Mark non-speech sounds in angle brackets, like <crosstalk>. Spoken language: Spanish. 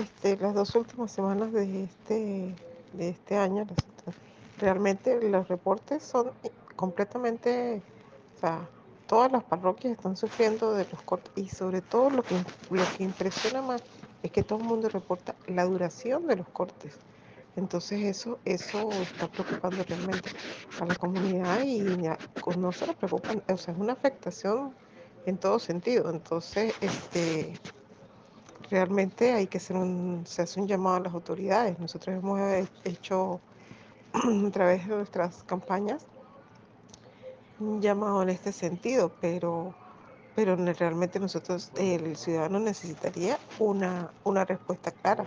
este, las dos últimas semanas de este, de este año, realmente los reportes son completamente, o sea, todas las parroquias están sufriendo de los cortes y sobre todo lo que, lo que impresiona más es que todo el mundo reporta la duración de los cortes. Entonces eso, eso está preocupando realmente a la comunidad y con- no se nos preocupan, o sea, es una afectación en todo sentido. Entonces, este, realmente hay que hacer un, se hace un llamado a las autoridades. Nosotros hemos he- hecho <clears throat> a través de nuestras campañas un llamado en este sentido, pero, pero realmente nosotros, el ciudadano necesitaría una, una respuesta clara.